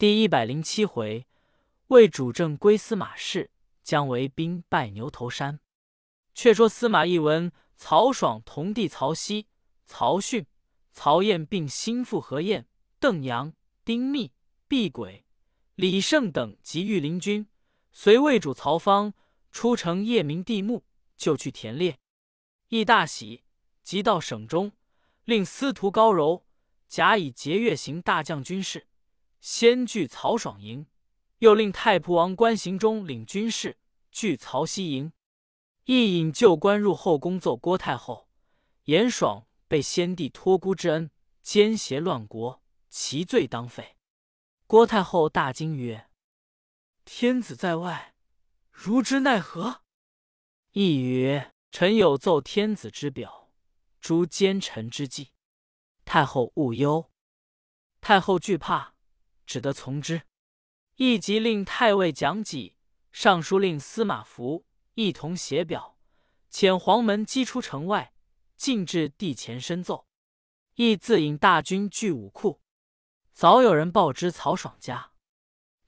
第一百零七回，魏主政归司马氏，将为兵败牛头山。却说司马懿闻曹爽同弟曹丕、曹训、曹燕并心腹何晏、邓阳、丁密、毕轨、李胜等及御林军，随魏主曹芳出城夜明地目，就去田猎。懿大喜，即到省中，令司徒高柔假以节钺行大将军事。先据曹爽营，又令太仆王关行中领军士据曹溪营。亦引旧官入后宫奏郭太后，严爽被先帝托孤之恩，奸邪乱国，其罪当废。郭太后大惊曰：“天子在外，如之奈何？”亦曰：“臣有奏天子之表，诛奸臣之计。太后勿忧。”太后惧怕。只得从之，亦即令太尉蒋济、尚书令司马孚一同写表，遣黄门击出城外，进至地前申奏。亦自引大军据武库。早有人报知曹爽家，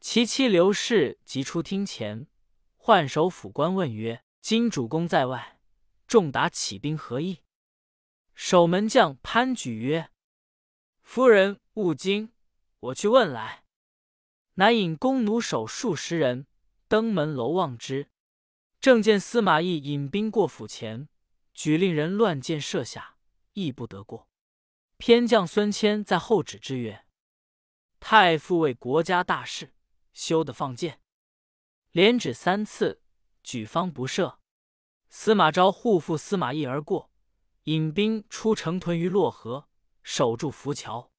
其妻刘氏即出厅前，唤首府官问曰：“今主公在外，重达起兵何意？”守门将潘举曰：“夫人勿惊。”我去问来，乃引弓弩手数十人登门楼望之，正见司马懿引兵过府前，举令人乱箭射下，亦不得过。偏将孙谦在后指之曰：“太傅为国家大事，休得放箭。”连指三次，举方不射。司马昭护父司马懿而过，引兵出城屯于洛河，守住浮桥。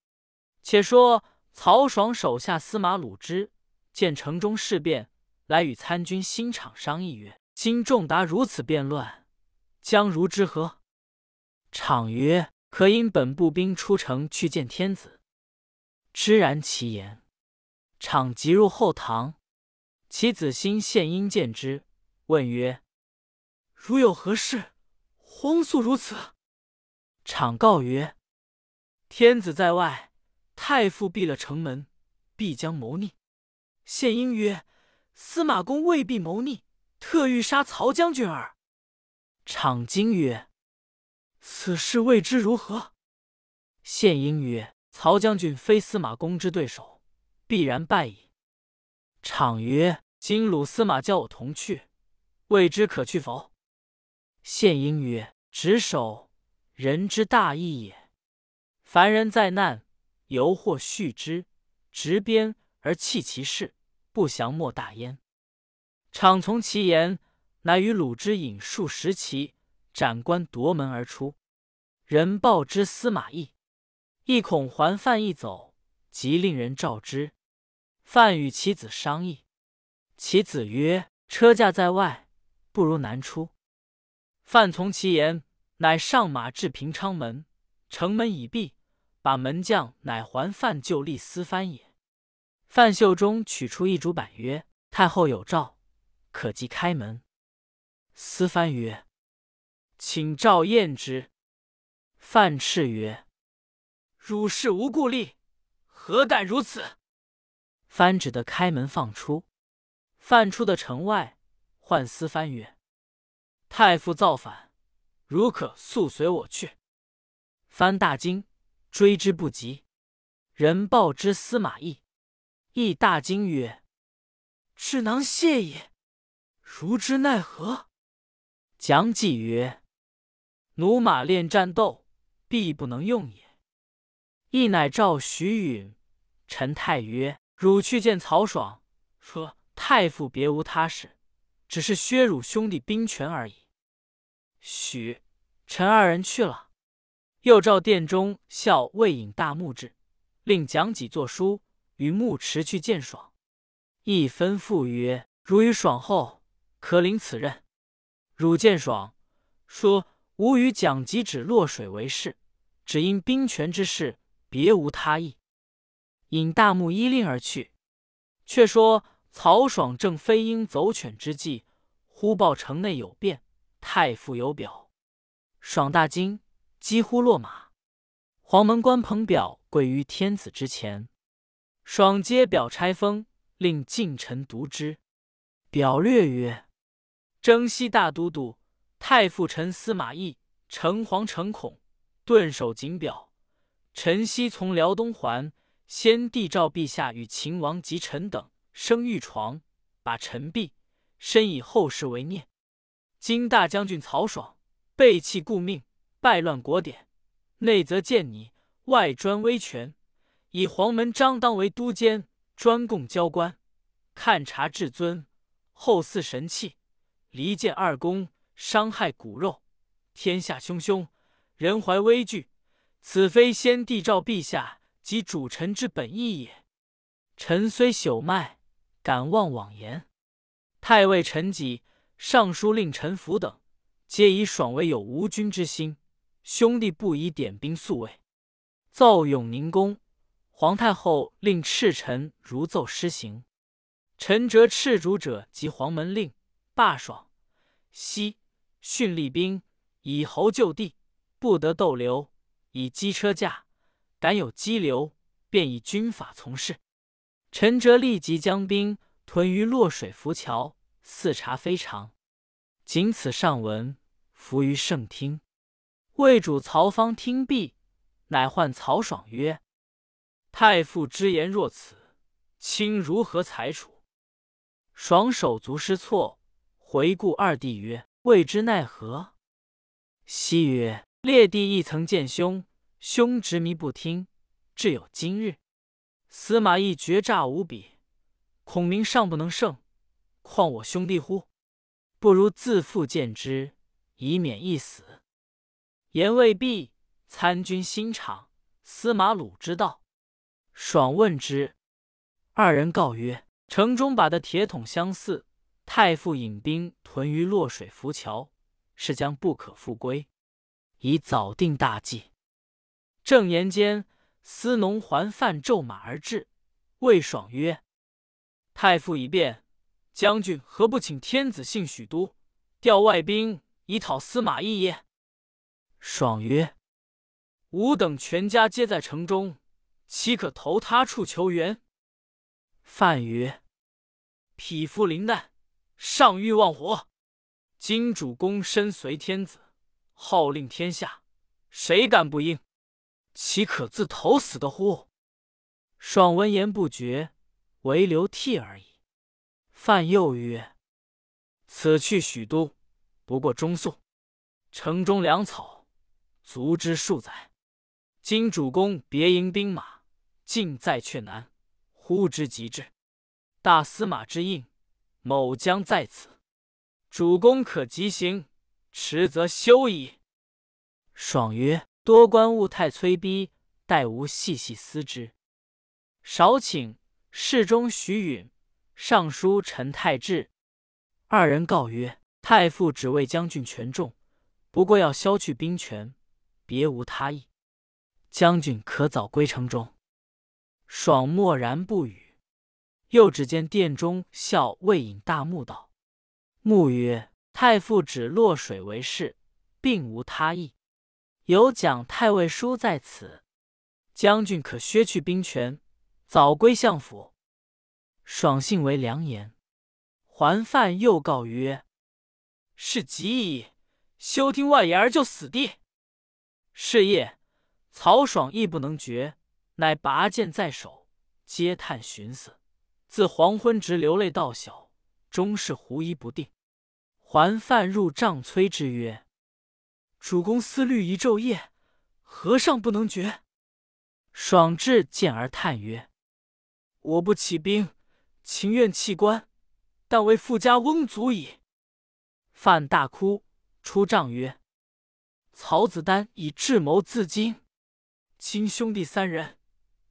且说。曹爽手下司马鲁之见城中事变，来与参军新场商议曰：“今众达如此变乱，将如之何？”场曰：“可引本部兵出城去见天子。”知然其言，场即入后堂，其子欣献殷见之，问曰：“如有何事，荒速如此。”场告曰：“天子在外。”太傅闭了城门，必将谋逆。献英曰：“司马公未必谋逆，特欲杀曹将军耳。”场惊曰：“此事未知如何？”献英曰：“曹将军非司马公之对手，必然败矣。”场曰：“今鲁司马叫我同去，未知可去否？”献英曰：“执守，人之大义也。凡人在难。”犹或续之，执鞭而弃其事，不降莫大焉。场从其言，乃与鲁之引数十骑斩关夺门而出。人报之司马懿，亦恐还范一走，即令人召之。范与其子商议，其子曰：“车驾在外，不如南出。”范从其言，乃上马至平昌门，城门已闭。把门将乃还范就立司藩也。范秀中取出一竹板曰：“太后有诏，可即开门。”司藩曰：“请诏验之。”范斥曰：“汝是无故立，何敢如此？”藩只得开门放出。范出的城外，唤司藩曰：“太傅造反，如可速随我去。”藩大惊。追之不及，人报之司马懿，懿大惊曰：“智囊谢也，如之奈何？”蒋济曰：“驽马练战斗，必不能用也。”懿乃召徐允、陈泰曰：“汝去见曹爽，说太傅别无他事，只是削汝兄弟兵权而已。”许、陈二人去了。又召殿中校魏引大木至，令蒋己作书，与牧池去见爽。亦吩咐曰：“汝与爽后，可领此任。汝见爽，说吾与蒋吉止落水为事，只因兵权之事，别无他意。”引大木依令而去。却说曹爽正飞鹰走犬之际，忽报城内有变，太傅有表。爽大惊。几乎落马，黄门关彭表跪于天子之前。爽接表差封，令近臣读之。表略曰：征西大都督太傅臣司马懿，诚惶诚恐，顿首谨表。臣昔从辽东还，先帝诏陛下与秦王及臣等生御床，把臣毙，深以后世为念。今大将军曹爽背弃故命，败乱国典，内则见你，外专威权，以黄门张当为都监，专供交官，看察至尊，后似神器，离间二公，伤害骨肉，天下汹汹，人怀危惧。此非先帝诏陛下及主臣之本意也。臣虽朽迈，敢忘妄言。太尉陈己、尚书令陈福等，皆以爽为有无君之心，兄弟不宜点兵宿卫。奏永宁宫，皇太后令赤臣如奏施行。陈折斥主者及黄门令罢爽，西训吏兵以侯就地，不得逗留。以机车驾，敢有激流，便以军法从事。陈哲立即将兵屯于洛水浮桥，四察非常。仅此上文，伏于圣听。魏主曹芳听毕，乃唤曹爽曰：“太傅之言若此，卿如何裁处？”爽手足失措，回顾二弟曰：“未知奈何？”昔曰。列弟亦曾见兄，兄执迷不听，至有今日。司马懿决诈无比，孔明尚不能胜，况我兄弟乎？不如自负见之，以免一死。言未毕，参军新场司马鲁之道，爽问之，二人告曰：城中把的铁桶相似，太傅引兵屯于洛水浮桥，是将不可复归。以早定大计。正言间，司农还范骤马而至，魏爽曰：“太傅已变，将军何不请天子幸许都，调外兵以讨司马懿耶？”爽曰：“吾等全家皆在城中，岂可投他处求援？”范曰：“匹夫临难，尚欲忘活。今主公身随天子。”号令天下，谁敢不应？岂可自投死的乎？爽闻言不决，唯流涕而已。范又曰：“此去许都，不过中宿，城中粮草足之数载。今主公别营兵马，尽在阙南，呼之即至。大司马之应，某将在此。主公可急行。”迟则休矣。爽曰：“多官务太催逼，待吾细细思之。”少顷，侍中徐允、尚书陈太志二人告曰：“太傅只为将军权重，不过要削去兵权，别无他意。将军可早归城中。”爽默然不语。又只见殿中笑魏引大木道：“木曰。”太傅指落水为事，并无他意。有蒋太尉书在此，将军可削去兵权，早归相府。爽信为良言。桓范又告曰：“是极矣，休听外言而就死地。”是夜，曹爽亦不能决，乃拔剑在手，嗟叹寻思，自黄昏直流泪到晓，终是狐疑不定。还范入帐催之曰：“主公思虑一昼夜，何尚不能决？”爽至见而叹曰：“我不起兵，情愿弃官，但为富家翁足矣。”范大哭，出帐曰：“曹子丹以智谋自矜，亲兄弟三人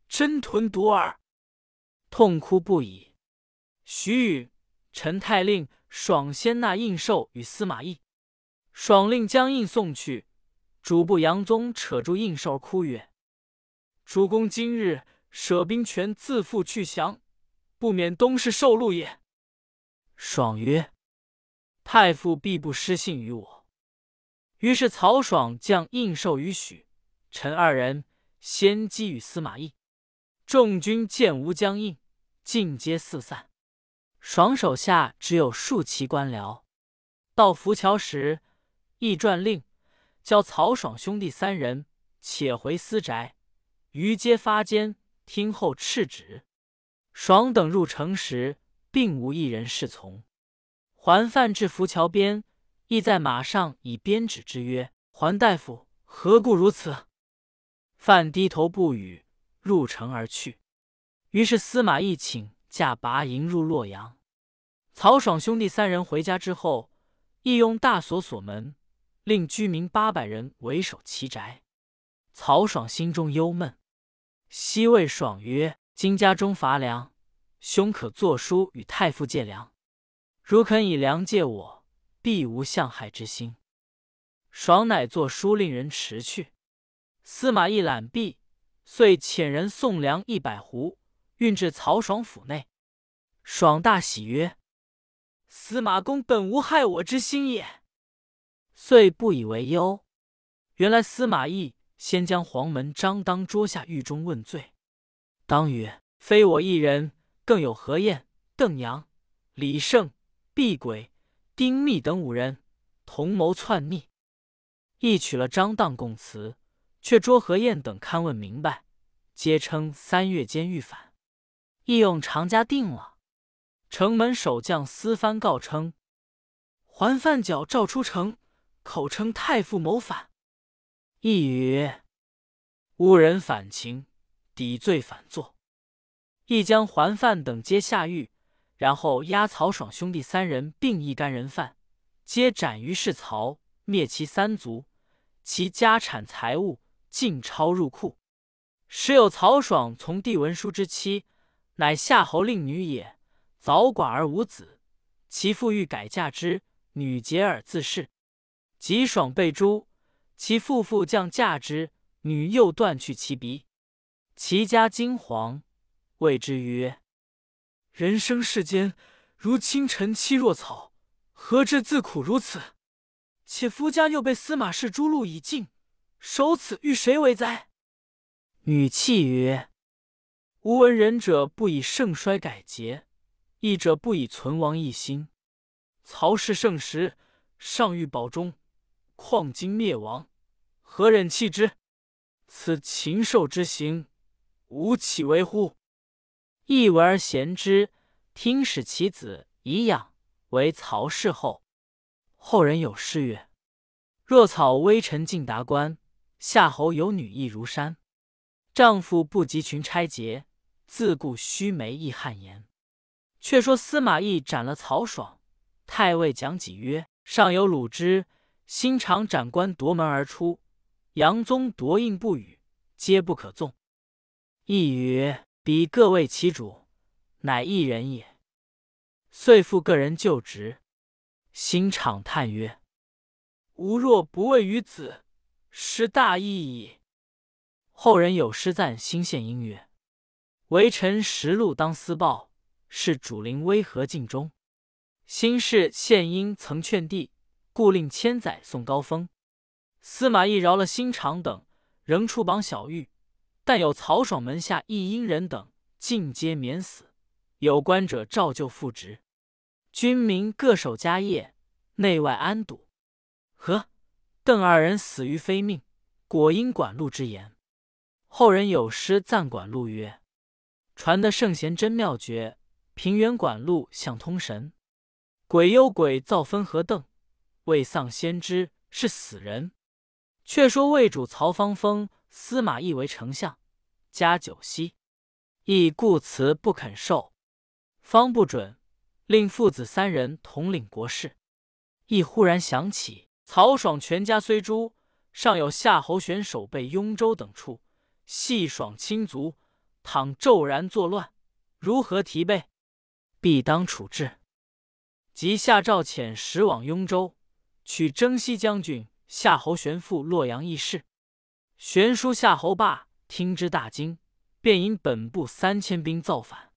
真屯独耳。”痛哭不已。徐允、陈太令。爽先纳印绶与司马懿，爽令将印送去。主簿杨宗扯住印绶哭曰：“主公今日舍兵权，自负去降，不免东市受禄也。”爽曰：“太傅必不失信于我。”于是曹爽将印绶与许、陈二人先击与司马懿。众军见吴将应，尽皆四散。爽手下只有数骑官僚。到浮桥时，亦传令，叫曹爽兄弟三人且回私宅，余皆发监听候敕旨。爽等入城时，并无一人侍从。桓范至浮桥边，亦在马上以鞭指之曰：“桓大夫，何故如此？”范低头不语，入城而去。于是司马懿请驾拔营入洛阳。曹爽兄弟三人回家之后，亦用大锁锁门，令居民八百人为守其宅。曹爽心中忧闷，西魏爽曰：“今家中乏粮，兄可作书与太傅借粮。如肯以粮借我，必无相害之心。”爽乃作书令人驰去。司马懿览毕，遂遣人送粮一百斛，运至曹爽府内。爽大喜曰：司马公本无害我之心也，遂不以为忧。原来司马懿先将黄门张当捉下狱中问罪。当曰：“非我一人，更有何晏、邓阳、李胜、毕轨、丁密等五人同谋篡逆。”亦取了张当供词，却捉何晏等勘问明白，皆称三月间欲反，亦用常家定了。城门守将司蕃告称：“还范角诏出城，口称太傅谋反。”一语诬人反情，抵罪反坐。亦将还范等皆下狱，然后押曹爽兄弟三人并一干人犯，皆斩于市曹，灭其三族，其家产财物尽抄入库。时有曹爽从弟文书之妻，乃夏侯令女也。早寡而无子，其父欲改嫁之，女结而自恃。及爽被诛，其父复降嫁之，女又断去其鼻。其家惊惶，谓之曰：“人生世间，如清晨凄若草，何至自苦如此？且夫家又被司马氏诛戮已尽，守此欲谁为哉？”女泣曰：“吾闻仁者不以盛衰改节。”义者不以存亡一心。曹氏盛时，尚欲保中，况今灭亡，何忍弃之？此禽兽之行，吾岂为乎？义闻而贤之，听使其子以养为曹氏后。后人有诗曰：“若草微尘尽达官，夏侯有女亦如山。丈夫不及群差节，自顾须眉亦汗颜。”却说司马懿斩了曹爽，太尉讲己曰：“上有鲁之，新长斩官夺门而出，杨宗夺印不语，皆不可纵。”一曰：“彼各为其主，乃一人也。”遂复个人就职。新长叹曰：“吾若不为于子，失大义矣。”后人有诗赞新献音曰：“为臣实禄当私报。”是主陵威和尽忠，新氏献殷曾劝帝，故令千载送高峰。司马懿饶了新长等，仍处绑小狱，但有曹爽门下一阴人等，尽皆免死。有关者照旧复职，军民各守家业，内外安堵。呵邓二人死于非命，果因管路之言。后人有诗赞管路曰：“传得圣贤真妙绝。”平原管路向通神，鬼忧鬼造分和邓，未丧先知是死人。却说魏主曹芳封司马懿为丞相，加九锡，懿故辞不肯受，方不准，令父子三人统领国事。懿忽然想起曹爽全家虽诛，尚有夏侯玄守备雍州等处，系爽亲族，倘骤然作乱，如何提备？必当处置。即下诏遣使往雍州，取征西将军夏侯玄赴洛阳议事。玄叔夏侯霸听之大惊，便引本部三千兵造反。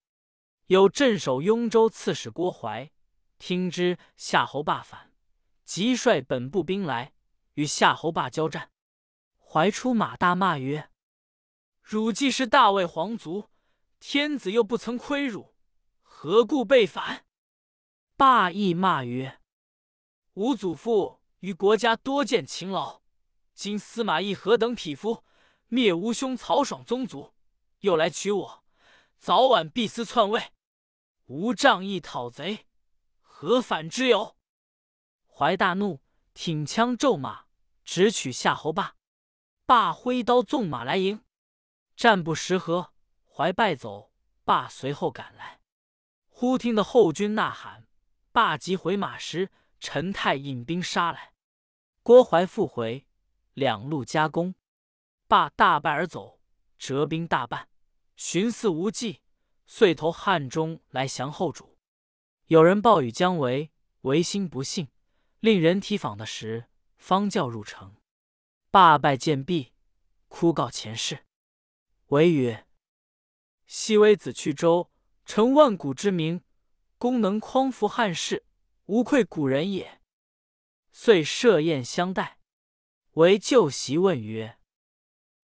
有镇守雍州刺史郭淮听之夏侯霸反，即率本部兵来与夏侯霸交战。怀出马大骂曰：“汝既是大魏皇族，天子又不曾亏辱，何故被反？”霸亦骂曰：“吾祖父于国家多见勤劳，今司马懿何等匹夫，灭吾兄曹爽宗族，又来取我，早晚必思篡位。吾仗义讨贼，何反之有？”怀大怒，挺枪骤马，直取夏侯霸。霸挥刀纵马来迎，战不十合，怀败走。霸随后赶来，忽听得后军呐喊。霸急回马时，陈泰引兵杀来，郭淮复回，两路夹攻。霸大败而走，折兵大半，寻思无计，遂投汉中来降后主。有人报与姜维，维心不信。令人提访的时，方叫入城。罢拜见毕，哭告前世。维曰：“昔微子去周，成万古之名，功能匡扶汉室，无愧古人也。”遂设宴相待。为旧席问曰：“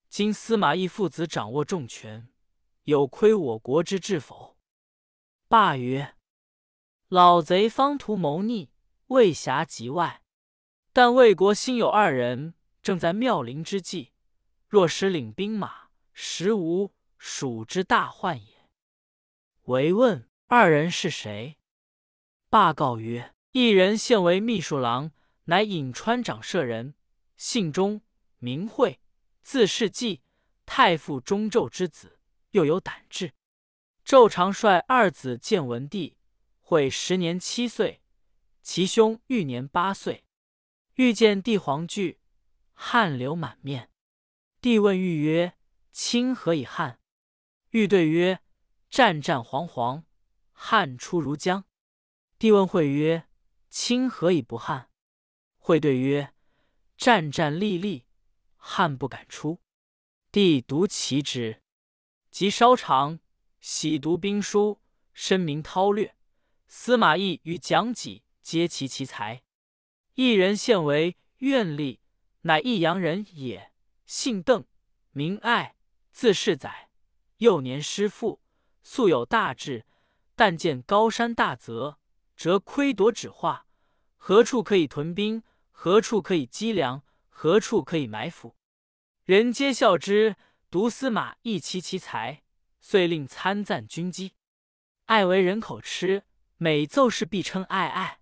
今司马懿父子掌握重权，有亏我国之志否？”罢曰：“老贼方图谋逆。”未暇及外，但魏国新有二人，正在妙龄之际，若使领兵马，实无蜀之大患也。唯问二人是谁？罢告曰：一人现为秘书郎，乃颍川长舍人，姓钟，名讳，字世纪，太傅中纣之子，又有胆志。纣常率二子见文帝，会时年七岁。其兄欲年八岁，欲见帝皇惧，汗流满面。帝问欲曰：“卿何以汗？”欲对曰：“战战惶惶，汗出如浆。”帝问会曰：“卿何以不汗？”会对曰：“战战栗栗，汗不敢出。”帝独其之，即稍长，喜读兵书，深明韬略。司马懿与蒋济。皆其奇才，一人现为苑吏，乃益阳人也，姓邓，名爱，字世载。幼年失父，素有大志，但见高山大泽，则窥夺指画，何处可以屯兵？何处可以积粮？何处可以埋伏？人皆笑之。独司马懿其其才，遂令参赞军机。爱为人口吃，每奏事必称爱爱。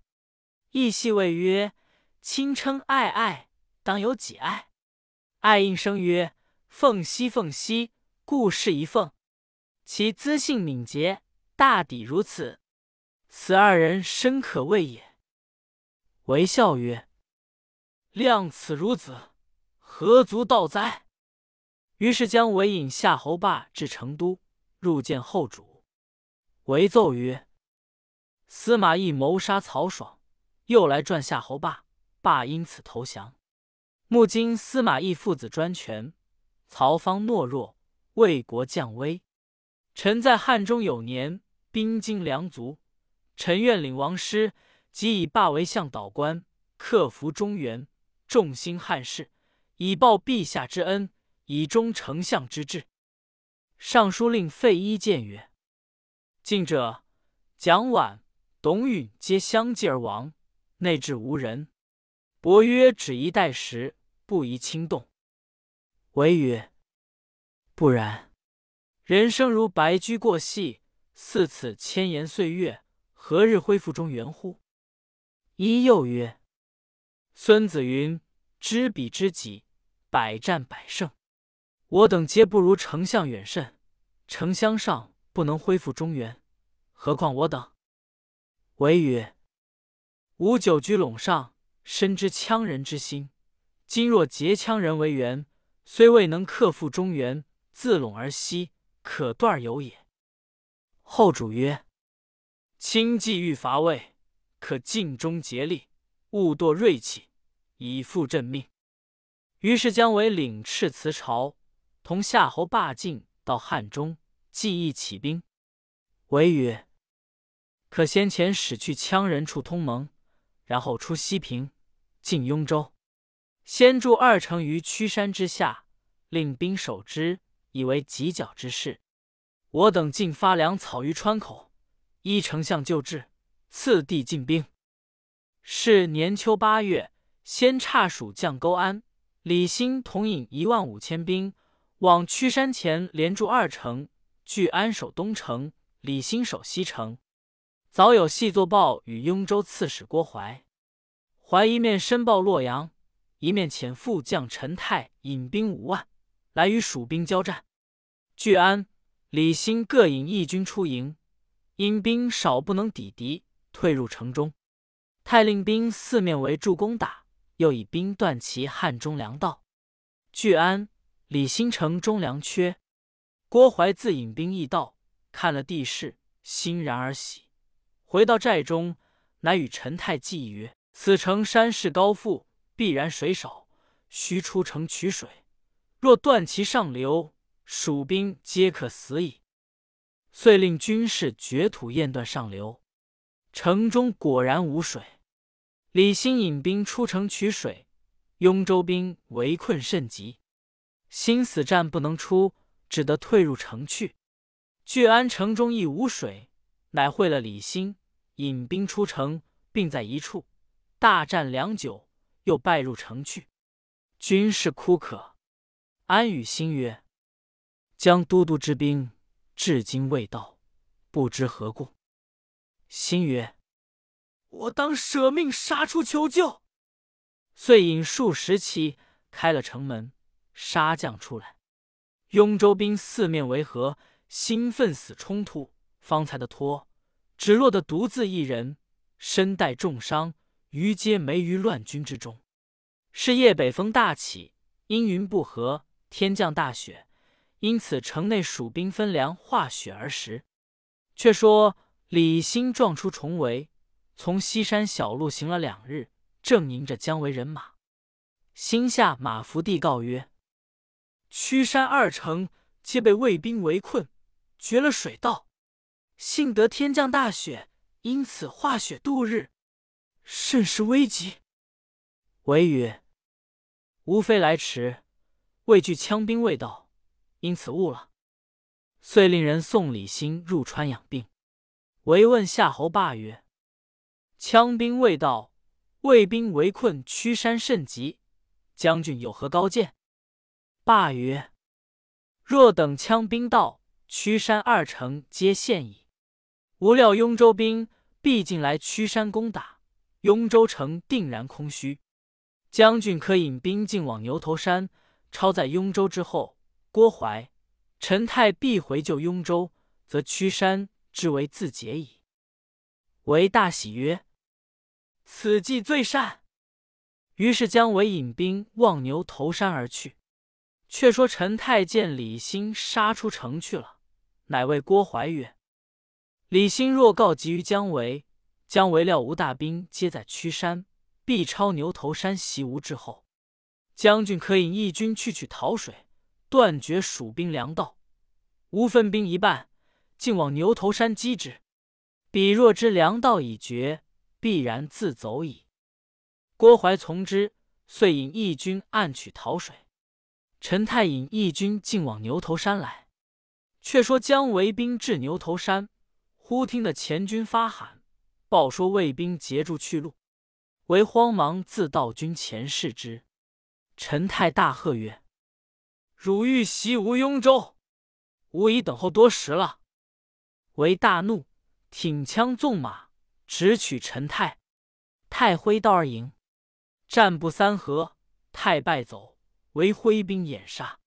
亦细谓曰：“亲称爱爱，当有几爱？”爱应声曰：“凤兮凤兮，故是一凤。”其资性敏捷，大抵如此。此二人深可畏也。为笑曰：“量此孺子，何足道哉？”于是将韦引夏侯霸至成都，入见后主。韦奏曰：“司马懿谋杀曹爽。”又来赚夏侯霸，霸因此投降。目今司马懿父子专权，曹方懦弱，魏国降威。臣在汉中有年，兵精粮足，臣愿领王师，即以霸为向导官，克服中原，众兴汉室，以报陛下之恩，以忠丞相之志。尚书令费祎谏曰：“近者蒋琬、董允皆相继而亡。”内治无人，伯曰：“只宜待时，不宜轻动。”唯曰：“不然，人生如白驹过隙，似此千言岁月，何日恢复中原乎？”一又曰：“孙子云：‘知彼知己，百战百胜。’我等皆不如丞相远甚。丞相上不能恢复中原，何况我等？”韦曰。吾久居陇上，深知羌人之心。今若结羌人为援，虽未能克复中原，自陇而西，可断有也。后主曰：“卿既欲伐魏，可尽忠竭力，勿堕锐气，以复朕命。”于是姜维领敕辞朝，同夏侯霸进到汉中，计议起兵。维曰：“可先前使去羌人处通盟。”然后出西平，进雍州，先筑二城于曲山之下，令兵守之，以为犄角之势。我等尽发粮草于川口，依丞相旧制，次第进兵。是年秋八月，先差蜀将勾安、李兴统引一万五千兵往屈山前连筑二城，据安守东城，李兴守西城。早有细作报与雍州刺史郭淮，淮一面申报洛阳，一面遣副将陈泰引兵五万来与蜀兵交战。据安、李兴各引义军出营，因兵少不能抵敌，退入城中。太令兵四面围住攻打，又以兵断其汉中粮道。据安、李兴城中粮缺，郭淮自引兵易道，看了地势，欣然而喜。回到寨中，乃与陈泰计曰：“此城山势高阜，必然水少，须出城取水。若断其上流，蜀兵皆可死矣。”遂令军士掘土堰断上流，城中果然无水。李兴引兵出城取水，雍州兵围困甚急，心死战不能出，只得退入城去。聚安城中亦无水，乃会了李兴。引兵出城，并在一处大战良久，又败入城去。军士哭渴。安与兴曰：“将都督之兵至今未到，不知何故。”兴曰：“我当舍命杀出求救。”遂引数十骑开了城门，杀将出来。雍州兵四面围合，兴奋死冲突，方才的托。只落得独自一人，身带重伤，于皆没于乱军之中。是夜北风大起，阴云不和，天降大雪，因此城内蜀兵分粮化雪而食。却说李兴撞出重围，从西山小路行了两日，正迎着姜维人马。心下马伏地告曰：“曲山二城皆被魏兵围困，绝了水道。”幸得天降大雪，因此化雪度日，甚是危急。维曰：“吾非来迟，畏惧羌兵未到，因此误了。”遂令人送李兴入川养病。维问夏侯霸曰：“羌兵未到，魏兵围困屈山甚急，将军有何高见？”霸曰：“若等羌兵到，屈山二城皆陷矣。”无料雍州兵必进来屈山攻打，雍州城定然空虚。将军可引兵进往牛头山，抄在雍州之后。郭淮、陈泰必回救雍州，则屈山之为自解矣。为大喜曰：“此计最善。”于是姜维引兵望牛头山而去。却说陈泰见李兴杀出城去了，乃谓郭淮曰：李兴若告急于姜维，姜维料吴大兵皆在曲山，必抄牛头山袭吴之后。将军可引义军去取洮水，断绝蜀兵粮道。吴分兵一半，竟往牛头山击之。彼若知粮道已绝，必然自走矣。郭淮从之，遂引义军暗取洮水。陈泰引义军进往牛头山来。却说姜维兵至牛头山。忽听得前军发喊，报说魏兵截住去路，为慌忙自道军前视之。陈泰大喝曰：“汝欲袭吴雍州，吾已等候多时了。”为大怒，挺枪纵马，直取陈泰。泰挥刀而迎，战不三合，泰败走，为挥兵掩杀。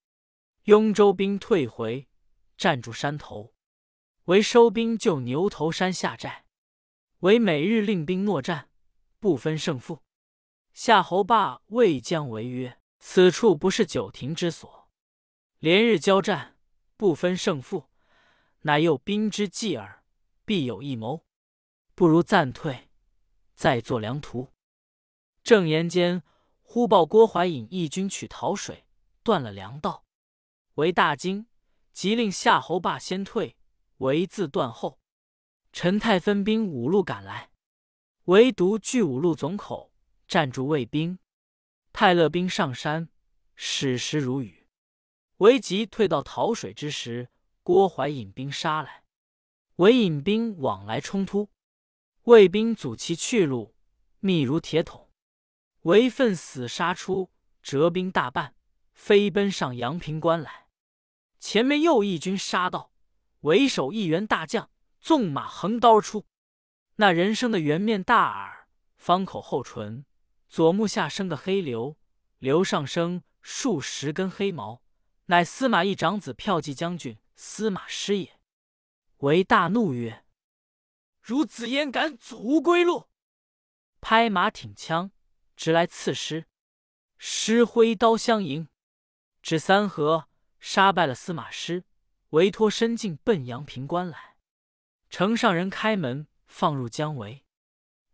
雍州兵退回，站住山头。为收兵救牛头山下寨，为每日令兵搦战，不分胜负。夏侯霸谓将为曰：“此处不是久亭之所，连日交战，不分胜负，乃又兵之计耳，必有一谋。不如暂退，再作良图。”正言间，忽报郭淮引义军取洮水，断了粮道，为大惊，即令夏侯霸先退。唯自断后，陈泰分兵五路赶来，唯独据五路总口，站住卫兵。泰勒兵上山，矢石如雨。唯及退到洮水之时，郭淮引兵杀来，韦引兵往来冲突，魏兵阻其去路，密如铁桶。韦奋死杀出，折兵大半，飞奔上阳平关来。前面又一军杀到，为首一员大将纵马横刀而出，那人生的圆面大耳，方口厚唇，左目下生个黑瘤，瘤上生数十根黑毛，乃司马懿长子骠骑将军司马师也。为大怒曰：“孺子焉敢阻吾归路！”拍马挺枪，直来刺师。师挥刀相迎，至三合。杀败了司马师，韦托身进奔阳平关来。城上人开门放入江围，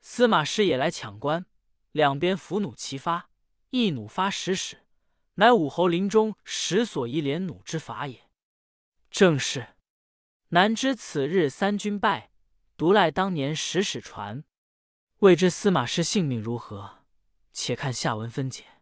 司马师也来抢关。两边伏弩齐发，一弩发十矢，乃武侯临终时所遗连弩之法也。正是难知此日三军败，独赖当年史史传。未知司马师性命如何？且看下文分解。